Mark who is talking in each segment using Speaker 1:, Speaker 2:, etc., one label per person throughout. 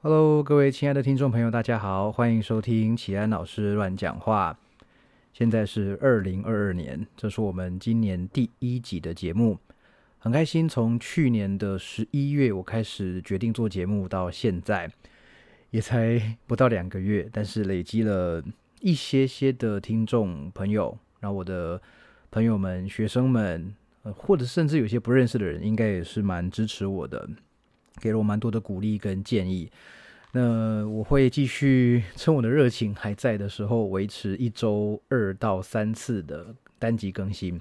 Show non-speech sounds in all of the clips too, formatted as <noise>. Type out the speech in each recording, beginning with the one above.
Speaker 1: Hello，各位亲爱的听众朋友，大家好，欢迎收听启安老师乱讲话。现在是二零二二年，这是我们今年第一集的节目，很开心。从去年的十一月我开始决定做节目，到现在也才不到两个月，但是累积了一些些的听众朋友，然后我的朋友们、学生们，呃，或者甚至有些不认识的人，应该也是蛮支持我的。给了我蛮多的鼓励跟建议，那我会继续趁我的热情还在的时候，维持一周二到三次的单集更新，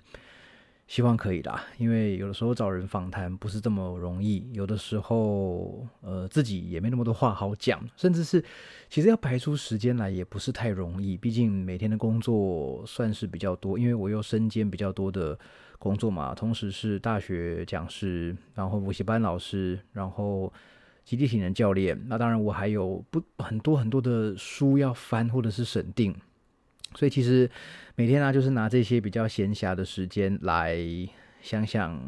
Speaker 1: 希望可以啦。因为有的时候找人访谈不是这么容易，有的时候呃自己也没那么多话好讲，甚至是其实要排出时间来也不是太容易。毕竟每天的工作算是比较多，因为我又身兼比较多的。工作嘛，同时是大学讲师，然后补习班老师，然后基地体能教练。那当然，我还有不很多很多的书要翻或者是审定。所以其实每天呢，就是拿这些比较闲暇的时间来想想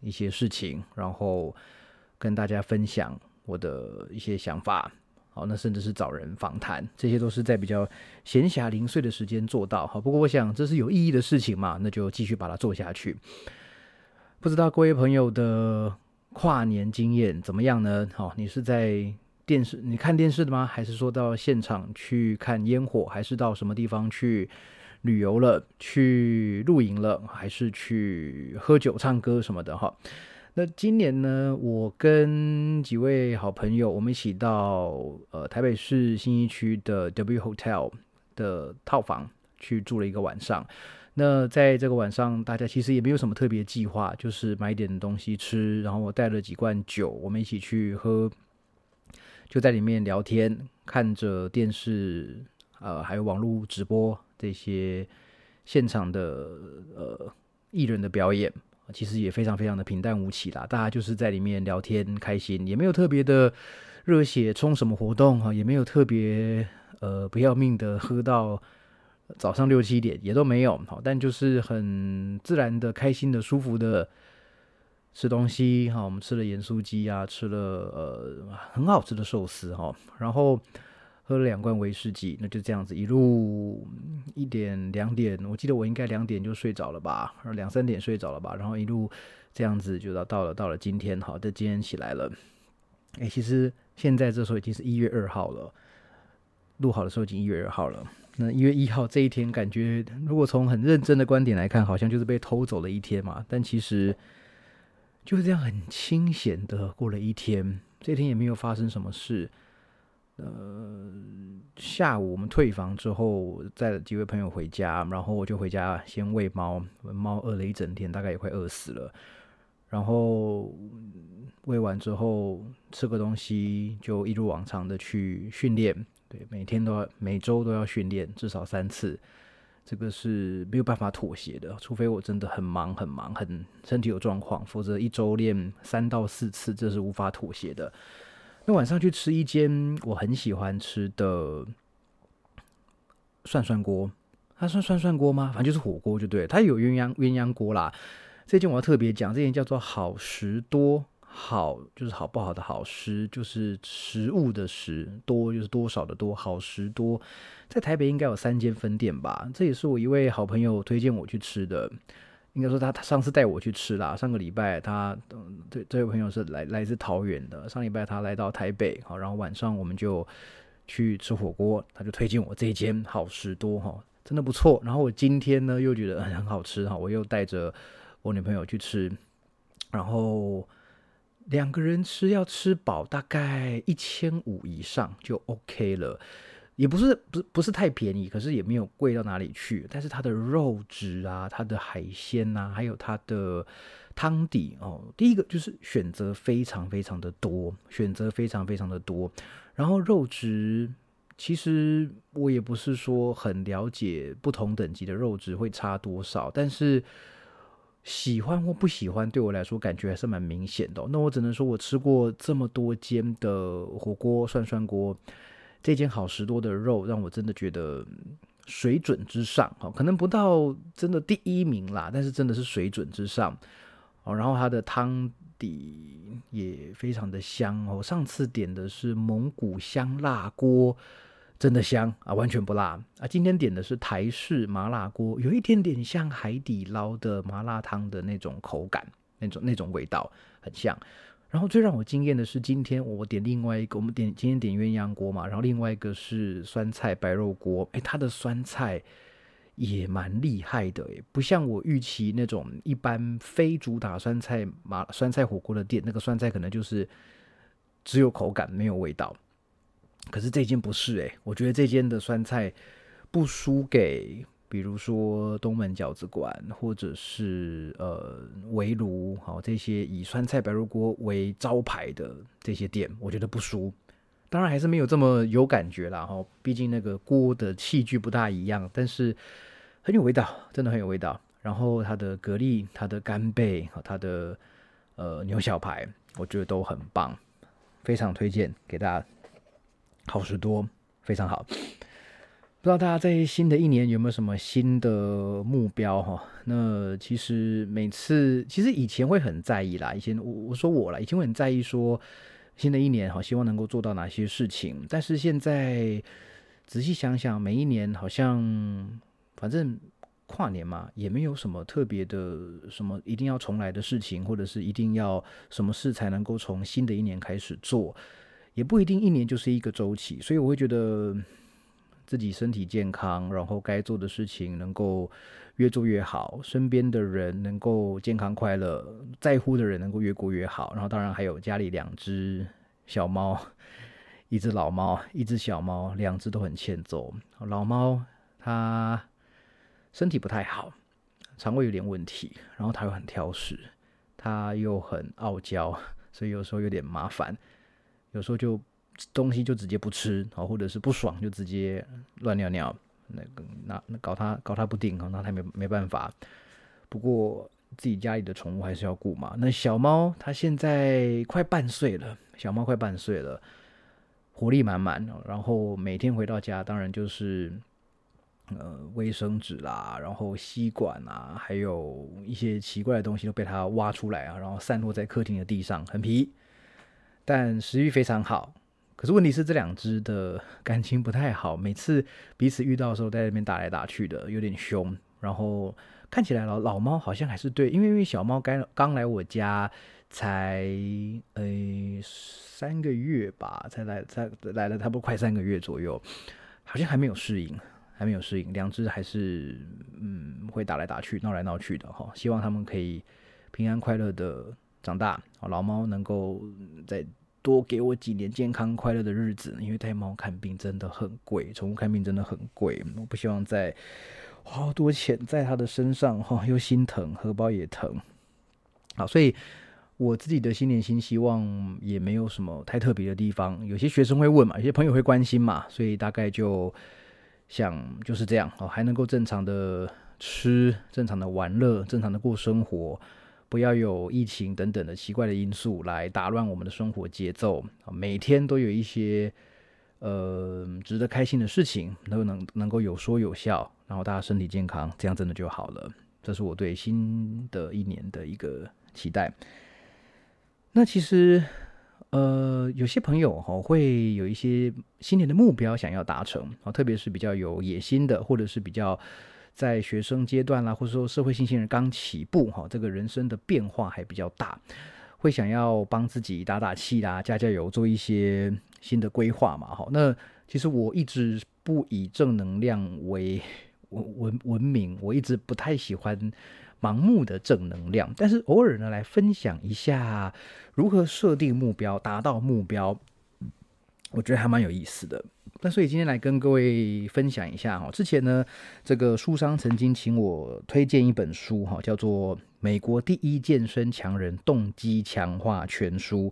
Speaker 1: 一些事情，然后跟大家分享我的一些想法。好，那甚至是找人访谈，这些都是在比较闲暇零碎的时间做到。好，不过我想这是有意义的事情嘛，那就继续把它做下去。不知道各位朋友的跨年经验怎么样呢？好，你是在电视你看电视的吗？还是说到现场去看烟火？还是到什么地方去旅游了？去露营了？还是去喝酒唱歌什么的？哈。那今年呢，我跟几位好朋友，我们一起到呃台北市新一区的 W Hotel 的套房去住了一个晚上。那在这个晚上，大家其实也没有什么特别计划，就是买点东西吃，然后我带了几罐酒，我们一起去喝，就在里面聊天，看着电视，呃，还有网络直播这些现场的呃艺人的表演。其实也非常非常的平淡无奇啦，大家就是在里面聊天开心，也没有特别的热血冲什么活动哈，也没有特别呃不要命的喝到早上六七点，也都没有好，但就是很自然的、开心的、舒服的吃东西哈，我们吃了盐酥鸡啊，吃了呃很好吃的寿司哈，然后。喝了两罐威士忌，那就这样子一路一点两点，我记得我应该两点就睡着了吧，两三点睡着了吧，然后一路这样子就到到了到了今天，好的今天起来了。哎，其实现在这时候已经是一月二号了，录好的时候已经一月二号了。那一月一号这一天，感觉如果从很认真的观点来看，好像就是被偷走了一天嘛。但其实就是这样很清闲的过了一天，这天也没有发生什么事。呃，下午我们退房之后，载几位朋友回家，然后我就回家先喂猫，猫饿了一整天，大概也快饿死了。然后喂完之后吃个东西，就一如往常的去训练。对，每天都要，每周都要训练至少三次，这个是没有办法妥协的，除非我真的很忙很忙，很身体有状况，否则一周练三到四次，这是无法妥协的。那晚上去吃一间我很喜欢吃的涮涮锅，它算涮涮锅吗？反正就是火锅就对。它有鸳鸯鸳鸯锅啦。这间我要特别讲，这间叫做好食多，好就是好不好的好食，就是食物的食多就是多少的多，好食多。在台北应该有三间分店吧？这也是我一位好朋友推荐我去吃的。应该说他他上次带我去吃啦，上个礼拜他嗯，这这位朋友是来来自桃园的，上礼拜他来到台北，好，然后晚上我们就去吃火锅，他就推荐我这一间好食多哈，真的不错。然后我今天呢又觉得很好吃哈，我又带着我女朋友去吃，然后两个人吃要吃饱，大概一千五以上就 OK 了。也不是不是不是太便宜，可是也没有贵到哪里去。但是它的肉质啊，它的海鲜呐，还有它的汤底哦，第一个就是选择非常非常的多，选择非常非常的多。然后肉质，其实我也不是说很了解不同等级的肉质会差多少，但是喜欢或不喜欢对我来说感觉还是蛮明显的。那我只能说我吃过这么多间的火锅涮涮锅。这间好食多的肉让我真的觉得水准之上，哈，可能不到真的第一名啦，但是真的是水准之上，哦，然后它的汤底也非常的香哦。上次点的是蒙古香辣锅，真的香啊，完全不辣啊。今天点的是台式麻辣锅，有一点点像海底捞的麻辣汤的那种口感，那种那种味道很像。然后最让我惊艳的是，今天我点另外一个，我们点今天点鸳鸯锅嘛，然后另外一个是酸菜白肉锅，哎，它的酸菜也蛮厉害的，诶，不像我预期那种一般非主打酸菜麻酸菜火锅的店，那个酸菜可能就是只有口感没有味道。可是这间不是，诶，我觉得这间的酸菜不输给。比如说东门饺子馆，或者是呃围炉，好这些以酸菜白肉锅为招牌的这些店，我觉得不输。当然还是没有这么有感觉啦，哈，毕竟那个锅的器具不大一样，但是很有味道，真的很有味道。然后它的蛤蜊、它的干贝和它的呃牛小排，我觉得都很棒，非常推荐给大家。好事多，非常好。不知道大家在新的一年有没有什么新的目标哈？那其实每次其实以前会很在意啦，以前我我说我啦，以前会很在意说新的一年好希望能够做到哪些事情，但是现在仔细想想，每一年好像反正跨年嘛，也没有什么特别的什么一定要重来的事情，或者是一定要什么事才能够从新的一年开始做，也不一定一年就是一个周期，所以我会觉得。自己身体健康，然后该做的事情能够越做越好，身边的人能够健康快乐，在乎的人能够越过越好。然后当然还有家里两只小猫，一只老猫，一只小猫，两只都很欠揍。老猫它身体不太好，肠胃有点问题，然后它又很挑食，它又很傲娇，所以有时候有点麻烦，有时候就。东西就直接不吃啊，或者是不爽就直接乱尿尿，那个那那搞他搞他不定啊，那他没没办法。不过自己家里的宠物还是要顾嘛。那小猫它现在快半岁了，小猫快半岁了，活力满满。然后每天回到家，当然就是呃卫生纸啦，然后吸管啊，还有一些奇怪的东西都被它挖出来啊，然后散落在客厅的地上，很皮，但食欲非常好。可是问题是这两只的 <laughs> 感情不太好，每次彼此遇到的时候在那边打来打去的，有点凶。然后看起来老老猫好像还是对，因为因为小猫刚刚来我家才呃三个月吧，才来才来了差不多快三个月左右，好像还没有适应，还没有适应。两只还是嗯会打来打去、闹来闹去的哈。希望他们可以平安快乐的长大，老猫能够在。多给我几年健康快乐的日子，因为带猫看病真的很贵，宠物看病真的很贵，我不希望再花好多钱在它的身上哈，又心疼，荷包也疼。好，所以我自己的新年新希望也没有什么太特别的地方。有些学生会问嘛，有些朋友会关心嘛，所以大概就想就是这样哦，还能够正常的吃，正常的玩乐，正常的过生活。不要有疫情等等的奇怪的因素来打乱我们的生活节奏啊！每天都有一些呃值得开心的事情，都能能够有说有笑，然后大家身体健康，这样真的就好了。这是我对新的一年的一个期待。那其实呃，有些朋友哈会有一些新年的目标想要达成啊，特别是比较有野心的，或者是比较。在学生阶段啦，或者说社会新鲜人刚起步哈，这个人生的变化还比较大，会想要帮自己打打气啦，加加油，做一些新的规划嘛。哈，那其实我一直不以正能量为文文文明，我一直不太喜欢盲目的正能量，但是偶尔呢，来分享一下如何设定目标，达到目标，我觉得还蛮有意思的。那所以今天来跟各位分享一下哈，之前呢，这个书商曾经请我推荐一本书哈，叫做《美国第一健身强人动机强化全书》，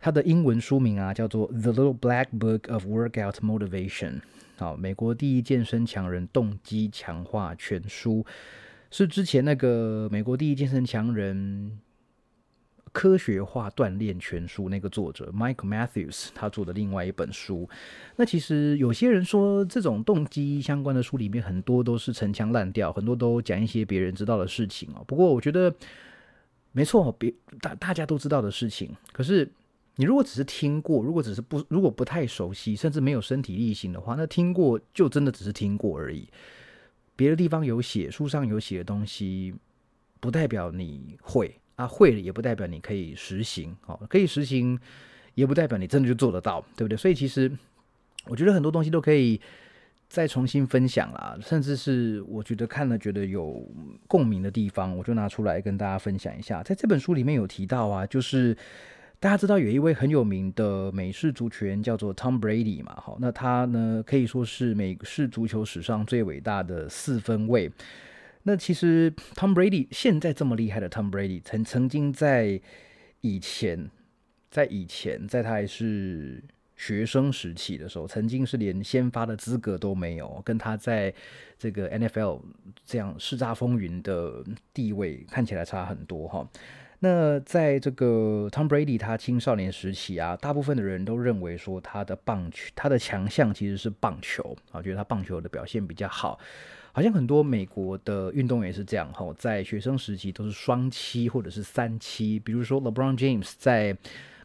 Speaker 1: 它的英文书名啊叫做《The Little Black Book of Workout Motivation》。好，美国第一健身强人动机强化全书是之前那个美国第一健身强人。科学化锻炼全书那个作者 Mike Matthews 他做的另外一本书，那其实有些人说这种动机相关的书里面很多都是陈腔滥调，很多都讲一些别人知道的事情哦。不过我觉得没错，别大大家都知道的事情。可是你如果只是听过，如果只是不如果不太熟悉，甚至没有身体力行的话，那听过就真的只是听过而已。别的地方有写，书上有写的东西，不代表你会啊，会了也不代表你可以实行。哦，可以实行，也不代表你真的就做得到，对不对？所以其实我觉得很多东西都可以再重新分享啦，甚至是我觉得看了觉得有共鸣的地方，我就拿出来跟大家分享一下。在这本书里面有提到啊，就是。大家知道有一位很有名的美式足球叫做 Tom Brady 嘛？好，那他呢可以说是美式足球史上最伟大的四分卫。那其实 Tom Brady 现在这么厉害的 Tom Brady，曾曾经在以前，在以前，在他还是学生时期的时候，曾经是连先发的资格都没有，跟他在这个 NFL 这样叱咤风云的地位看起来差很多哈。那在这个 Tom Brady 他青少年时期啊，大部分的人都认为说他的棒球，他的强项其实是棒球啊，觉得他棒球的表现比较好。好像很多美国的运动员是这样哈，在学生时期都是双七或者是三七，比如说 LeBron James 在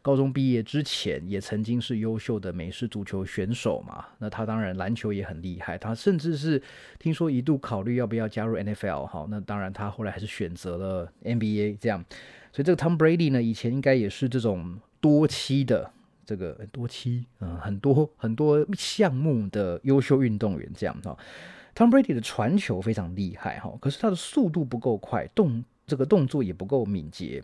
Speaker 1: 高中毕业之前也曾经是优秀的美式足球选手嘛。那他当然篮球也很厉害，他甚至是听说一度考虑要不要加入 NFL 哈。那当然他后来还是选择了 NBA 这样。所以这个 Tom Brady 呢，以前应该也是这种多期的这个多期，嗯，很多很多项目的优秀运动员这样哈。Tom Brady 的传球非常厉害哈，可是他的速度不够快，动这个动作也不够敏捷。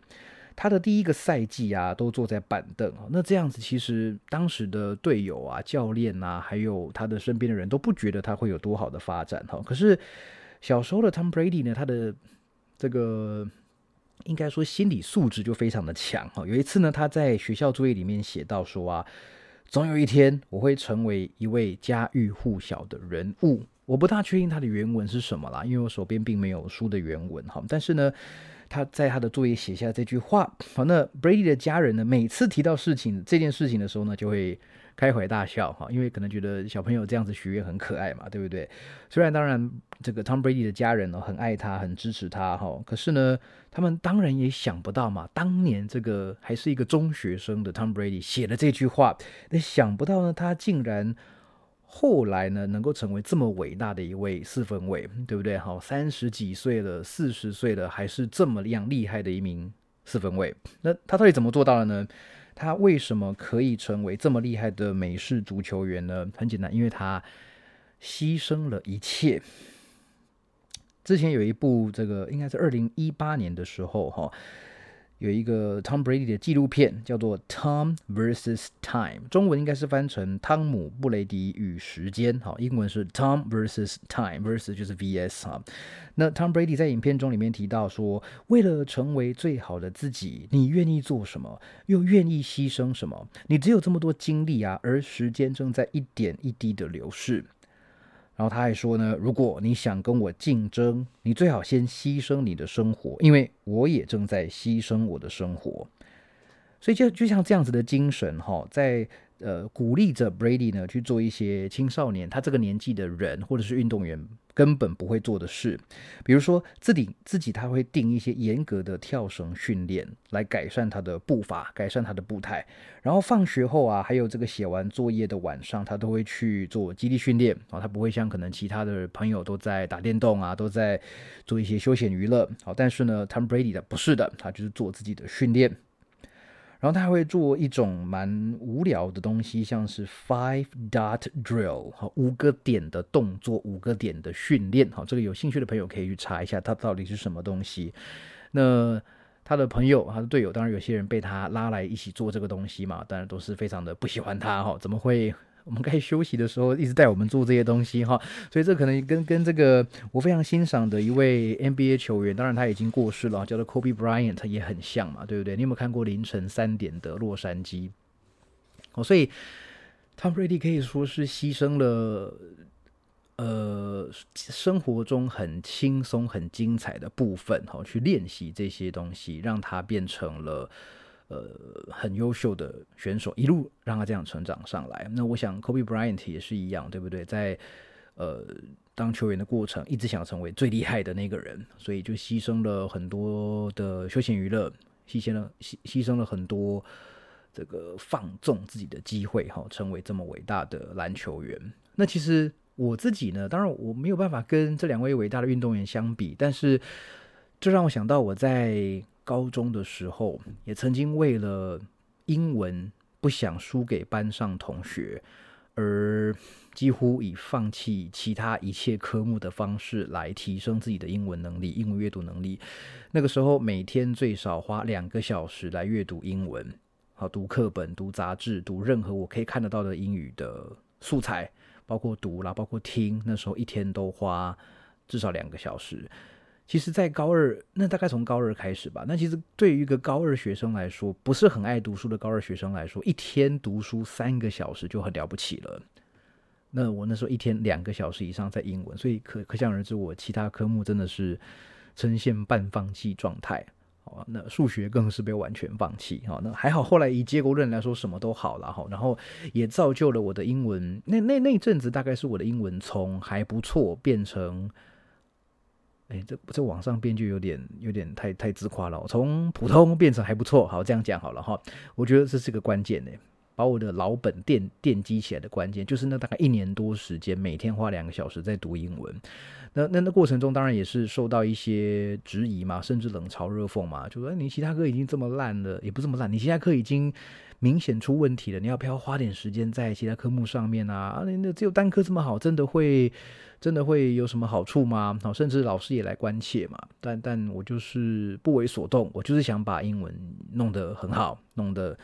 Speaker 1: 他的第一个赛季啊，都坐在板凳，那这样子其实当时的队友啊、教练啊，还有他的身边的人都不觉得他会有多好的发展哈。可是小时候的 Tom Brady 呢，他的这个。应该说心理素质就非常的强哈。有一次呢，他在学校作业里面写到说啊，总有一天我会成为一位家喻户晓的人物。我不大确定他的原文是什么啦，因为我手边并没有书的原文哈。但是呢，他在他的作业写下这句话。好，那 Brady 的家人呢，每次提到事情这件事情的时候呢，就会。开怀大笑哈，因为可能觉得小朋友这样子许愿很可爱嘛，对不对？虽然当然这个 Tom Brady 的家人呢很爱他，很支持他哈，可是呢，他们当然也想不到嘛，当年这个还是一个中学生的 Tom Brady 写了这句话，那想不到呢，他竟然后来呢能够成为这么伟大的一位四分卫，对不对？好，三十几岁了，四十岁了，还是这么样厉害的一名四分卫，那他到底怎么做到的呢？他为什么可以成为这么厉害的美式足球员呢？很简单，因为他牺牲了一切。之前有一部这个，应该是二零一八年的时候，哈。有一个 Tom Brady 的纪录片，叫做《Tom vs Time》，中文应该是翻成《汤姆布雷迪与时间》。好，英文是 Tom vs Time，vs 就是 vs 哈。那 Tom Brady 在影片中里面提到说，为了成为最好的自己，你愿意做什么，又愿意牺牲什么？你只有这么多精力啊，而时间正在一点一滴的流逝。然后他还说呢，如果你想跟我竞争，你最好先牺牲你的生活，因为我也正在牺牲我的生活。所以就就像这样子的精神哈，在。呃，鼓励着 Brady 呢去做一些青少年他这个年纪的人或者是运动员根本不会做的事，比如说自己自己他会定一些严格的跳绳训练来改善他的步伐，改善他的步态。然后放学后啊，还有这个写完作业的晚上，他都会去做基地训练啊。他不会像可能其他的朋友都在打电动啊，都在做一些休闲娱乐。好，但是呢，Tom Brady 的不是的，他就是做自己的训练。然后他还会做一种蛮无聊的东西，像是 five dot drill，哈，五个点的动作，五个点的训练，哈，这个有兴趣的朋友可以去查一下，他到底是什么东西。那他的朋友，他的队友，当然有些人被他拉来一起做这个东西嘛，当然都是非常的不喜欢他，哈，怎么会？我们该休息的时候，一直带我们做这些东西哈，所以这可能跟跟这个我非常欣赏的一位 NBA 球员，当然他已经过世了，叫做 Kobe Bryant，也很像嘛，对不对？你有没有看过凌晨三点的洛杉矶？哦，所以 Tom Brady 可以说是牺牲了呃生活中很轻松、很精彩的部分哈，去练习这些东西，让他变成了。呃，很优秀的选手，一路让他这样成长上来。那我想，Kobe Bryant 也是一样，对不对？在呃当球员的过程，一直想成为最厉害的那个人，所以就牺牲了很多的休闲娱乐，牺牲了牺牺牲了很多这个放纵自己的机会，哈，成为这么伟大的篮球员。那其实我自己呢，当然我没有办法跟这两位伟大的运动员相比，但是这让我想到我在高中的时候，也曾经为了英文不想输给班上同学。而几乎以放弃其他一切科目的方式来提升自己的英文能力、英文阅读能力。那个时候，每天最少花两个小时来阅读英文，好读课本、读杂志、读任何我可以看得到的英语的素材，包括读啦，包括听。那时候一天都花至少两个小时。其实，在高二，那大概从高二开始吧。那其实对于一个高二学生来说，不是很爱读书的高二学生来说，一天读书三个小时就很了不起了。那我那时候一天两个小时以上在英文，所以可可想而知，我其他科目真的是呈现半放弃状态。好，那数学更是被完全放弃。好，那还好，后来以结果论来说，什么都好了。哈，然后也造就了我的英文。那那那阵子，大概是我的英文从还不错变成。哎，这这网上变就有点有点太太自夸了。从普通变成还不错，好这样讲好了哈。我觉得这是个关键呢，把我的老本奠奠基起来的关键，就是那大概一年多时间，每天花两个小时在读英文。那那那过程中，当然也是受到一些质疑嘛，甚至冷嘲热讽嘛，就说你其他科已经这么烂了，也不这么烂，你其他科已经明显出问题了，你要不要花点时间在其他科目上面啊？啊，那只有单科这么好，真的会？真的会有什么好处吗？好，甚至老师也来关切嘛。但但我就是不为所动，我就是想把英文弄得很好，弄得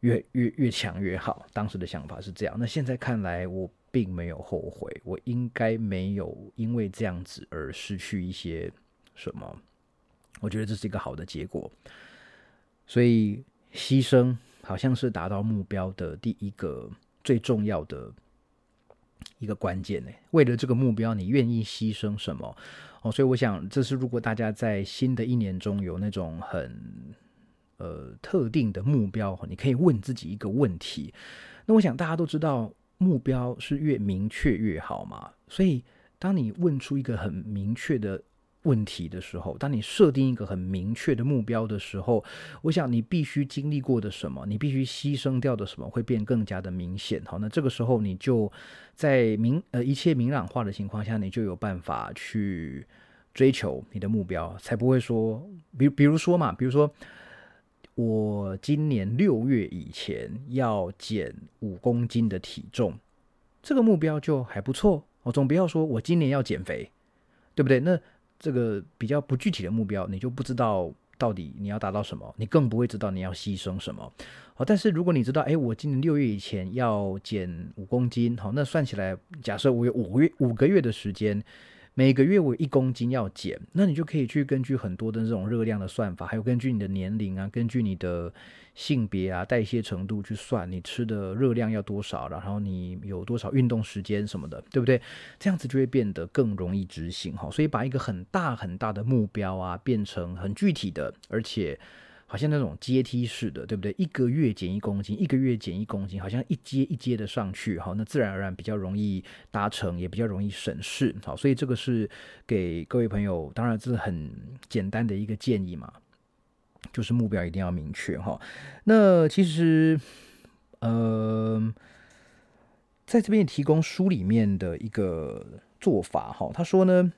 Speaker 1: 越越越强越好。当时的想法是这样。那现在看来，我并没有后悔，我应该没有因为这样子而失去一些什么。我觉得这是一个好的结果。所以牺牲好像是达到目标的第一个最重要的。一个关键呢，为了这个目标，你愿意牺牲什么？哦，所以我想，这是如果大家在新的一年中有那种很呃特定的目标，你可以问自己一个问题。那我想大家都知道，目标是越明确越好嘛。所以，当你问出一个很明确的。问题的时候，当你设定一个很明确的目标的时候，我想你必须经历过的什么，你必须牺牲掉的什么，会变更加的明显。好，那这个时候你就在明呃一切明朗化的情况下，你就有办法去追求你的目标，才不会说，比比如说嘛，比如说我今年六月以前要减五公斤的体重，这个目标就还不错。我总不要说我今年要减肥，对不对？那这个比较不具体的目标，你就不知道到底你要达到什么，你更不会知道你要牺牲什么。好，但是如果你知道，哎，我今年六月以前要减五公斤，好，那算起来，假设我有五个月五个月的时间。每个月我一公斤要减，那你就可以去根据很多的这种热量的算法，还有根据你的年龄啊，根据你的性别啊、代谢程度去算你吃的热量要多少，然后你有多少运动时间什么的，对不对？这样子就会变得更容易执行哈。所以把一个很大很大的目标啊，变成很具体的，而且。好像那种阶梯式的，对不对？一个月减一公斤，一个月减一公斤，好像一阶一阶的上去，好，那自然而然比较容易达成，也比较容易省事，好，所以这个是给各位朋友，当然这是很简单的一个建议嘛，就是目标一定要明确哈。那其实，呃，在这边提供书里面的一个做法哈，他说呢。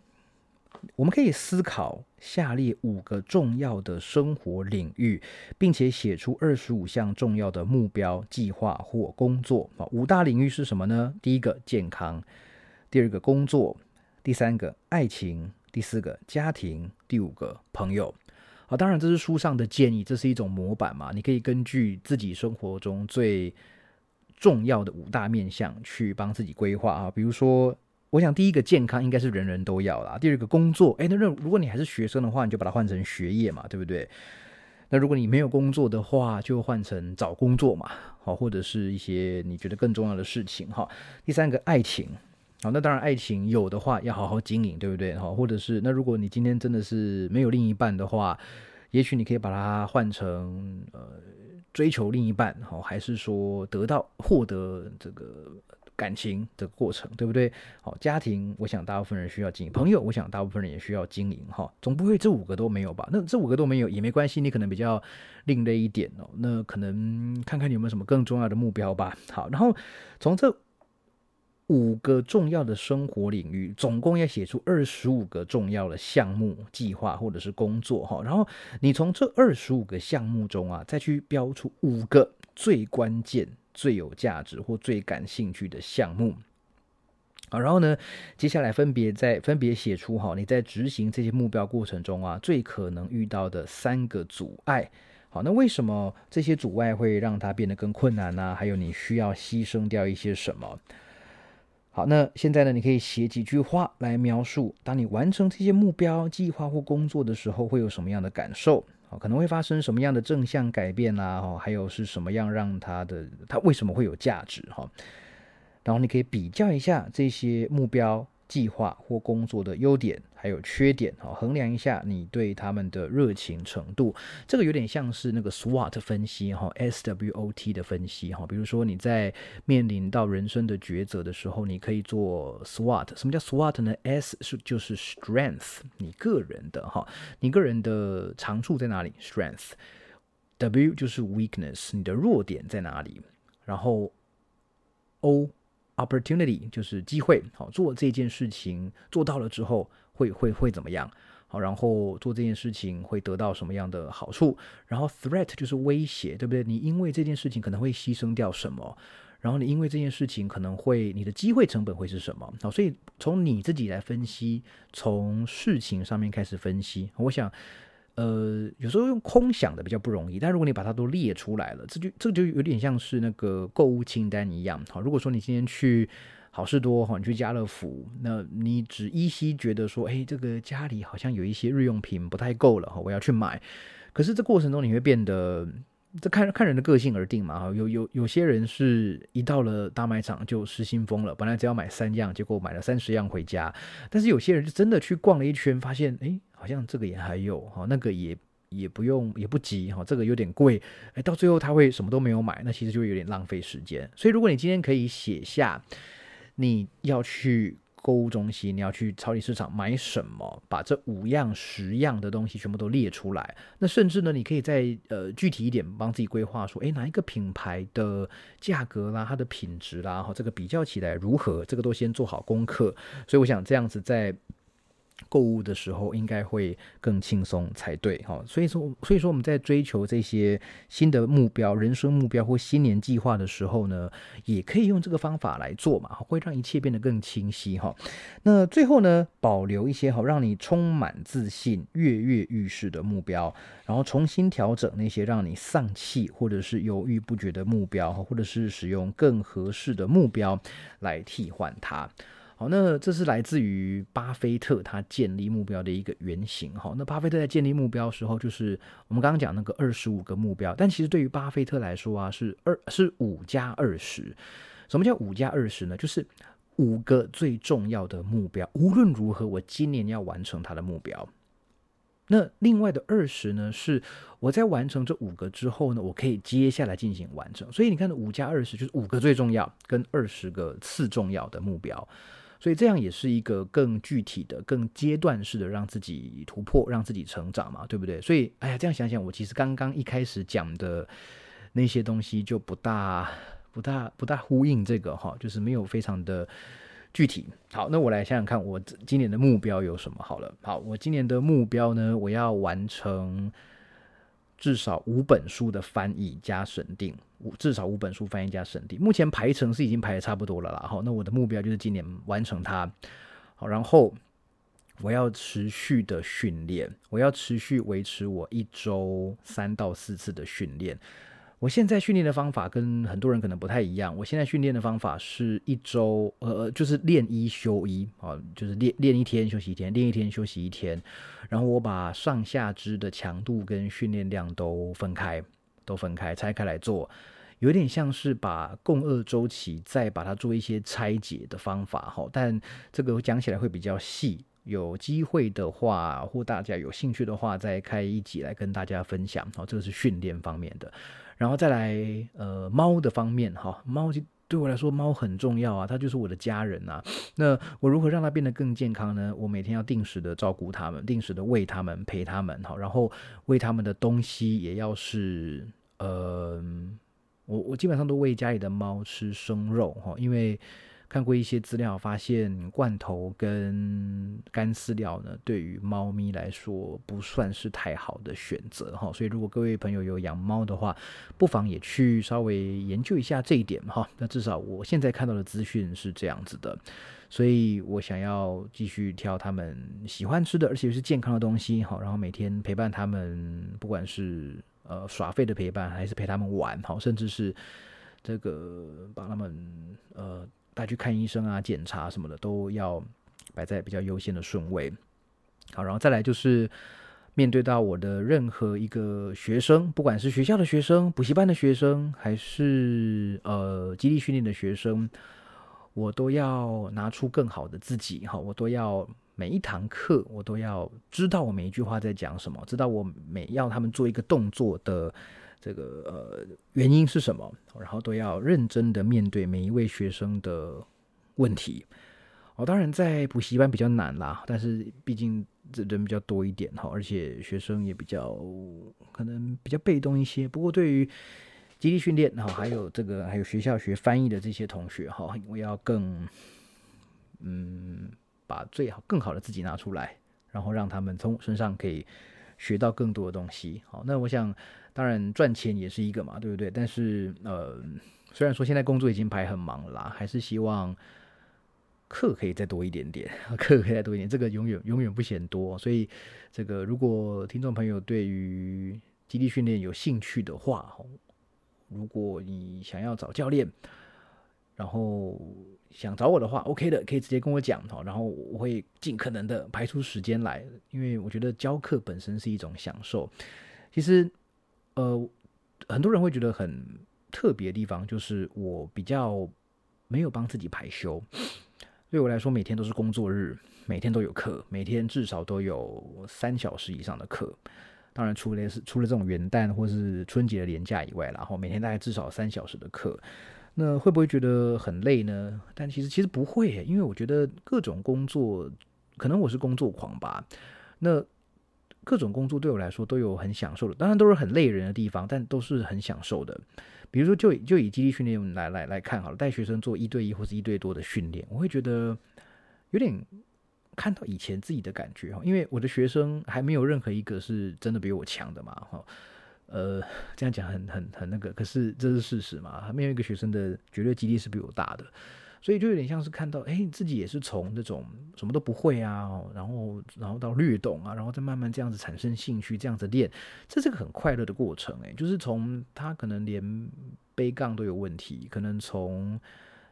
Speaker 1: 我们可以思考下列五个重要的生活领域，并且写出二十五项重要的目标、计划或工作。啊，五大领域是什么呢？第一个健康，第二个工作，第三个爱情，第四个家庭，第五个朋友。好，当然这是书上的建议，这是一种模板嘛，你可以根据自己生活中最重要的五大面向去帮自己规划啊，比如说。我想第一个健康应该是人人都要啦。第二个工作，哎，那如果你还是学生的话，你就把它换成学业嘛，对不对？那如果你没有工作的话，就换成找工作嘛，好，或者是一些你觉得更重要的事情哈。第三个爱情，好，那当然爱情有的话要好好经营，对不对？好，或者是那如果你今天真的是没有另一半的话，也许你可以把它换成呃追求另一半，好，还是说得到获得这个。感情的过程，对不对？好，家庭，我想大部分人需要经营；朋友，我想大部分人也需要经营。哈，总不会这五个都没有吧？那这五个都没有也没关系，你可能比较另类一点哦。那可能看看你有没有什么更重要的目标吧。好，然后从这五个重要的生活领域，总共要写出二十五个重要的项目计划或者是工作。哈，然后你从这二十五个项目中啊，再去标出五个最关键。最有价值或最感兴趣的项目，好，然后呢，接下来分别在分别写出哈，你在执行这些目标过程中啊，最可能遇到的三个阻碍。好，那为什么这些阻碍会让它变得更困难呢？还有你需要牺牲掉一些什么？好，那现在呢，你可以写几句话来描述，当你完成这些目标计划或工作的时候，会有什么样的感受？可能会发生什么样的正向改变啦？哈，还有是什么样让它的它为什么会有价值？哈，然后你可以比较一下这些目标。计划或工作的优点还有缺点，哈，衡量一下你对他们的热情程度。这个有点像是那个 SWOT 分析，哈，S W O T 的分析，哈。比如说你在面临到人生的抉择的时候，你可以做 SWOT。什么叫 SWOT 呢？S 是就是 Strength，你个人的，哈，你个人的长处在哪里？Strength。W 就是 Weakness，你的弱点在哪里？然后 O。Opportunity 就是机会，好做这件事情做到了之后会会会怎么样？好，然后做这件事情会得到什么样的好处？然后 Threat 就是威胁，对不对？你因为这件事情可能会牺牲掉什么？然后你因为这件事情可能会你的机会成本会是什么？好，所以从你自己来分析，从事情上面开始分析，我想。呃，有时候用空想的比较不容易，但如果你把它都列出来了，这就这就有点像是那个购物清单一样。好，如果说你今天去好事多哈，你去家乐福，那你只依稀觉得说，哎，这个家里好像有一些日用品不太够了哈，我要去买。可是这过程中你会变得，这看看人的个性而定嘛哈。有有有些人是一到了大卖场就失心疯了，本来只要买三样，结果买了三十样回家。但是有些人就真的去逛了一圈，发现哎。好像这个也还有哈，那个也也不用也不急哈，这个有点贵，哎，到最后他会什么都没有买，那其实就有点浪费时间。所以如果你今天可以写下你要去购物中心，你要去超级市场买什么，把这五样十样的东西全部都列出来，那甚至呢，你可以再呃具体一点，帮自己规划说，哎，哪一个品牌的价格啦，它的品质啦，哈，这个比较起来如何，这个都先做好功课。所以我想这样子在。购物的时候应该会更轻松才对，哈，所以说，所以说我们在追求这些新的目标、人生目标或新年计划的时候呢，也可以用这个方法来做嘛，会让一切变得更清晰，哈。那最后呢，保留一些哈，让你充满自信、跃跃欲试的目标，然后重新调整那些让你丧气或者是犹豫不决的目标，或者是使用更合适的目标来替换它。好，那这是来自于巴菲特他建立目标的一个原型。哈，那巴菲特在建立目标时候，就是我们刚刚讲那个二十五个目标，但其实对于巴菲特来说啊，是二是五加二十。什么叫五加二十呢？就是五个最重要的目标，无论如何，我今年要完成他的目标。那另外的二十呢，是我在完成这五个之后呢，我可以接下来进行完成。所以你看，五加二十就是五个最重要跟二十个次重要的目标。所以这样也是一个更具体的、更阶段式的让自己突破、让自己成长嘛，对不对？所以，哎呀，这样想想，我其实刚刚一开始讲的那些东西就不大、不大、不大呼应这个哈，就是没有非常的具体。好，那我来想想看，我今年的目标有什么？好了，好，我今年的目标呢，我要完成。至少五本书的翻译加审定，五至少五本书翻译加审定。目前排程是已经排的差不多了啦。好，那我的目标就是今年完成它。好，然后我要持续的训练，我要持续维持我一周三到四次的训练。我现在训练的方法跟很多人可能不太一样。我现在训练的方法是一周，呃，就是练一休一啊，就是练练一天休息一天，练一天休息一天。然后我把上下肢的强度跟训练量都分开，都分开拆开来做，有点像是把共二周期再把它做一些拆解的方法哈。但这个讲起来会比较细。有机会的话，或大家有兴趣的话，再开一集来跟大家分享。好，这个是训练方面的。然后再来，呃，猫的方面哈，猫就对我来说，猫很重要啊，它就是我的家人啊。那我如何让它变得更健康呢？我每天要定时的照顾它们，定时的喂它们，陪它们，好，然后喂它们的东西也要是，呃，我我基本上都喂家里的猫吃生肉哈，因为。看过一些资料，发现罐头跟干饲料呢，对于猫咪来说不算是太好的选择哈。所以，如果各位朋友有养猫的话，不妨也去稍微研究一下这一点哈。那至少我现在看到的资讯是这样子的，所以我想要继续挑他们喜欢吃的，而且是健康的东西哈。然后每天陪伴他们，不管是呃耍费的陪伴，还是陪他们玩哈，甚至是这个把他们呃。带去看医生啊，检查什么的都要摆在比较优先的顺位。好，然后再来就是面对到我的任何一个学生，不管是学校的学生、补习班的学生，还是呃基地训练的学生，我都要拿出更好的自己。哈，我都要每一堂课，我都要知道我每一句话在讲什么，知道我每要他们做一个动作的。这个呃原因是什么？然后都要认真的面对每一位学生的问题。哦，当然在补习班比较难啦，但是毕竟这人比较多一点哈，而且学生也比较可能比较被动一些。不过对于基地训练哈，还有这个还有学校学翻译的这些同学哈，我要更嗯把最好更好的自己拿出来，然后让他们从身上可以学到更多的东西。好，那我想。当然赚钱也是一个嘛，对不对？但是呃，虽然说现在工作已经排很忙啦，还是希望课可以再多一点点，<laughs> 课可以再多一点，这个永远永远不嫌多。所以这个如果听众朋友对于基地训练有兴趣的话，如果你想要找教练，然后想找我的话，OK 的，可以直接跟我讲哈，然后我会尽可能的排出时间来，因为我觉得教课本身是一种享受，其实。呃，很多人会觉得很特别的地方，就是我比较没有帮自己排休。对我来说，每天都是工作日，每天都有课，每天至少都有三小时以上的课。当然，除了是除了这种元旦或是春节的年假以外，然后每天大概至少三小时的课，那会不会觉得很累呢？但其实其实不会，因为我觉得各种工作，可能我是工作狂吧。那各种工作对我来说都有很享受的，当然都是很累人的地方，但都是很享受的。比如说，就就以基地训练来来来看好了，带学生做一对一或是一对多的训练，我会觉得有点看到以前自己的感觉哈，因为我的学生还没有任何一个是真的比我强的嘛哈。呃，这样讲很很很那个，可是这是事实嘛，没有一个学生的绝对基地是比我大的。所以就有点像是看到，哎，自己也是从那种什么都不会啊，然后然后到略懂啊，然后再慢慢这样子产生兴趣，这样子练，这是个很快乐的过程，哎，就是从他可能连背杠都有问题，可能从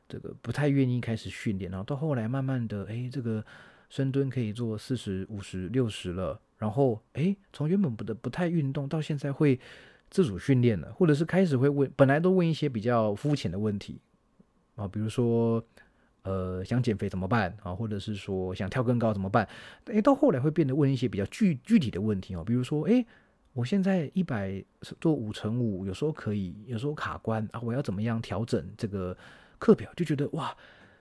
Speaker 1: 这个不太愿意开始训练，然后到后来慢慢的，哎，这个深蹲可以做四十五十六十了，然后哎，从原本不的不太运动，到现在会自主训练了，或者是开始会问，本来都问一些比较肤浅的问题。啊，比如说，呃，想减肥怎么办啊？或者是说想跳更高怎么办？诶，到后来会变得问一些比较具具体的问题哦，比如说，诶，我现在一百做五乘五，有时候可以，有时候卡关啊，我要怎么样调整这个课表？就觉得哇，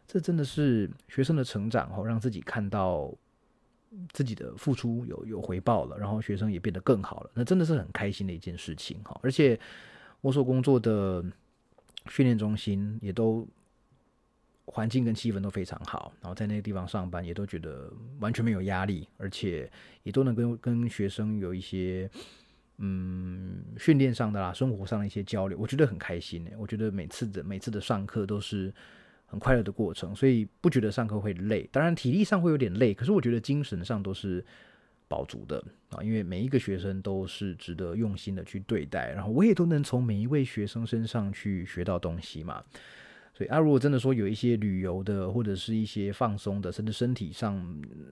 Speaker 1: 这真的是学生的成长哦，让自己看到自己的付出有有回报了，然后学生也变得更好了，那真的是很开心的一件事情哈。而且我所工作的训练中心也都。环境跟气氛都非常好，然后在那个地方上班也都觉得完全没有压力，而且也都能跟跟学生有一些嗯训练上的啦、生活上的一些交流，我觉得很开心诶。我觉得每次的每次的上课都是很快乐的过程，所以不觉得上课会累。当然体力上会有点累，可是我觉得精神上都是饱足的啊，因为每一个学生都是值得用心的去对待，然后我也都能从每一位学生身上去学到东西嘛。所以啊，如果真的说有一些旅游的，或者是一些放松的，甚至身体上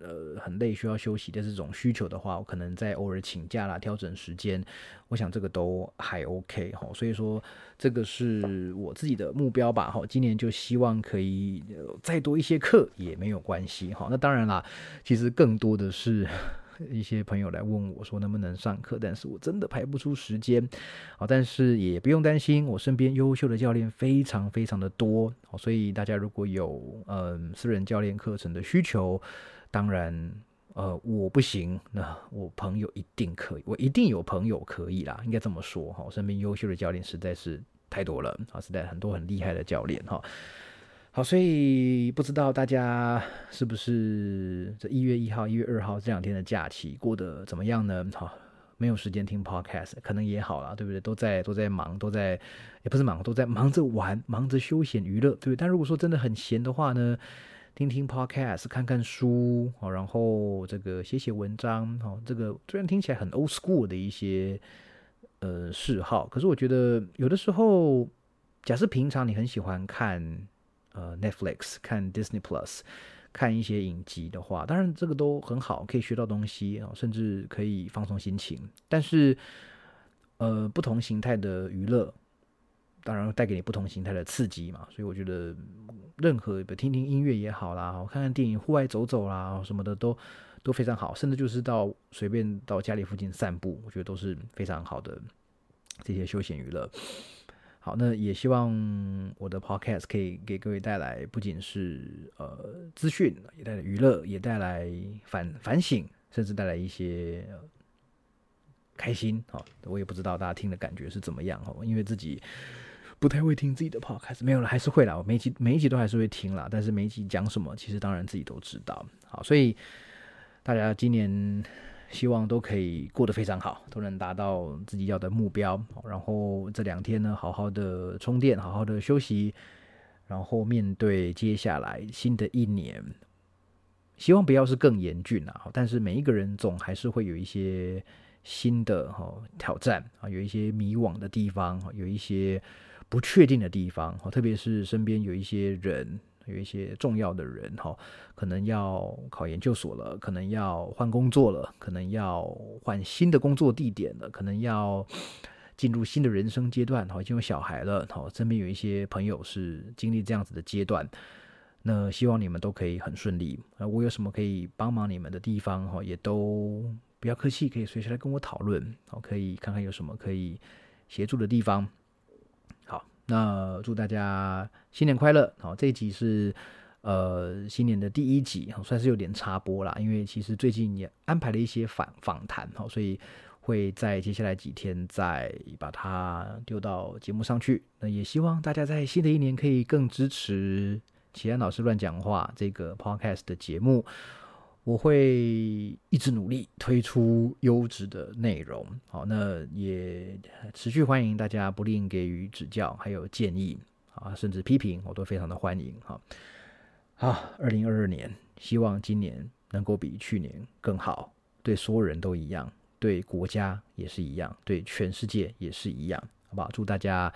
Speaker 1: 呃很累需要休息的这种需求的话，我可能在偶尔请假啦，调整时间，我想这个都还 OK 哈。所以说这个是我自己的目标吧哈。今年就希望可以再多一些课也没有关系哈。那当然啦，其实更多的是一些朋友来问我说能不能上课，但是我真的排不出时间。好，但是也不用担心，我身边优秀的教练非常非常的多。好，所以大家如果有嗯私人教练课程的需求，当然呃我不行，那我朋友一定可以，我一定有朋友可以啦，应该这么说哈。我身边优秀的教练实在是太多了啊，实在很多很厉害的教练哈。好，所以不知道大家是不是这一月一号、一月二号这两天的假期过得怎么样呢？好，没有时间听 podcast，可能也好啦，对不对？都在都在忙，都在也不是忙，都在忙着玩，忙着休闲娱乐，对不对？但如果说真的很闲的话呢，听听 podcast，看看书，好，然后这个写写文章，好，这个虽然听起来很 old school 的一些呃嗜好，可是我觉得有的时候，假设平常你很喜欢看。呃，Netflix 看 Disney Plus 看一些影集的话，当然这个都很好，可以学到东西啊，甚至可以放松心情。但是，呃，不同形态的娱乐，当然带给你不同形态的刺激嘛。所以我觉得，任何听听音乐也好啦，看看电影、户外走走啦，什么的都都非常好。甚至就是到随便到家里附近散步，我觉得都是非常好的这些休闲娱乐。好，那也希望我的 podcast 可以给各位带来不仅是呃资讯，也带来娱乐，也带来反反省，甚至带来一些开心。好，我也不知道大家听的感觉是怎么样哦，因为自己不太会听自己的 podcast，没有了，还是会啦，我每一集每一集都还是会听啦，但是每一集讲什么，其实当然自己都知道。好，所以大家今年。希望都可以过得非常好，都能达到自己要的目标。然后这两天呢，好好的充电，好好的休息，然后面对接下来新的一年，希望不要是更严峻啊。但是每一个人总还是会有一些新的哈挑战啊，有一些迷惘的地方，有一些不确定的地方。特别是身边有一些人。有一些重要的人哈，可能要考研究所了，可能要换工作了，可能要换新的工作地点了，可能要进入新的人生阶段哈，已经有小孩了哈。身边有一些朋友是经历这样子的阶段，那希望你们都可以很顺利。啊，我有什么可以帮忙你们的地方哈，也都不要客气，可以随时来跟我讨论，好，可以看看有什么可以协助的地方。那祝大家新年快乐！好，这一集是呃新年的第一集，算是有点插播啦。因为其实最近也安排了一些访访谈，好，所以会在接下来几天再把它丢到节目上去。那也希望大家在新的一年可以更支持齐安老师乱讲话这个 podcast 的节目。我会一直努力推出优质的内容，好，那也持续欢迎大家不吝给予指教，还有建议啊，甚至批评，我都非常的欢迎。哈，好，二零二二年，希望今年能够比去年更好，对所有人都一样，对国家也是一样，对全世界也是一样，好不好？祝大家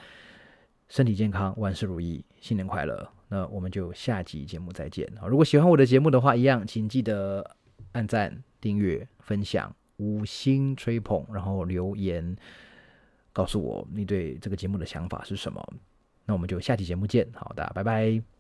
Speaker 1: 身体健康，万事如意，新年快乐！那我们就下集节目再见好！如果喜欢我的节目的话，一样请记得按赞、订阅、分享、五星吹捧，然后留言告诉我你对这个节目的想法是什么。那我们就下期节目见，好的，拜拜。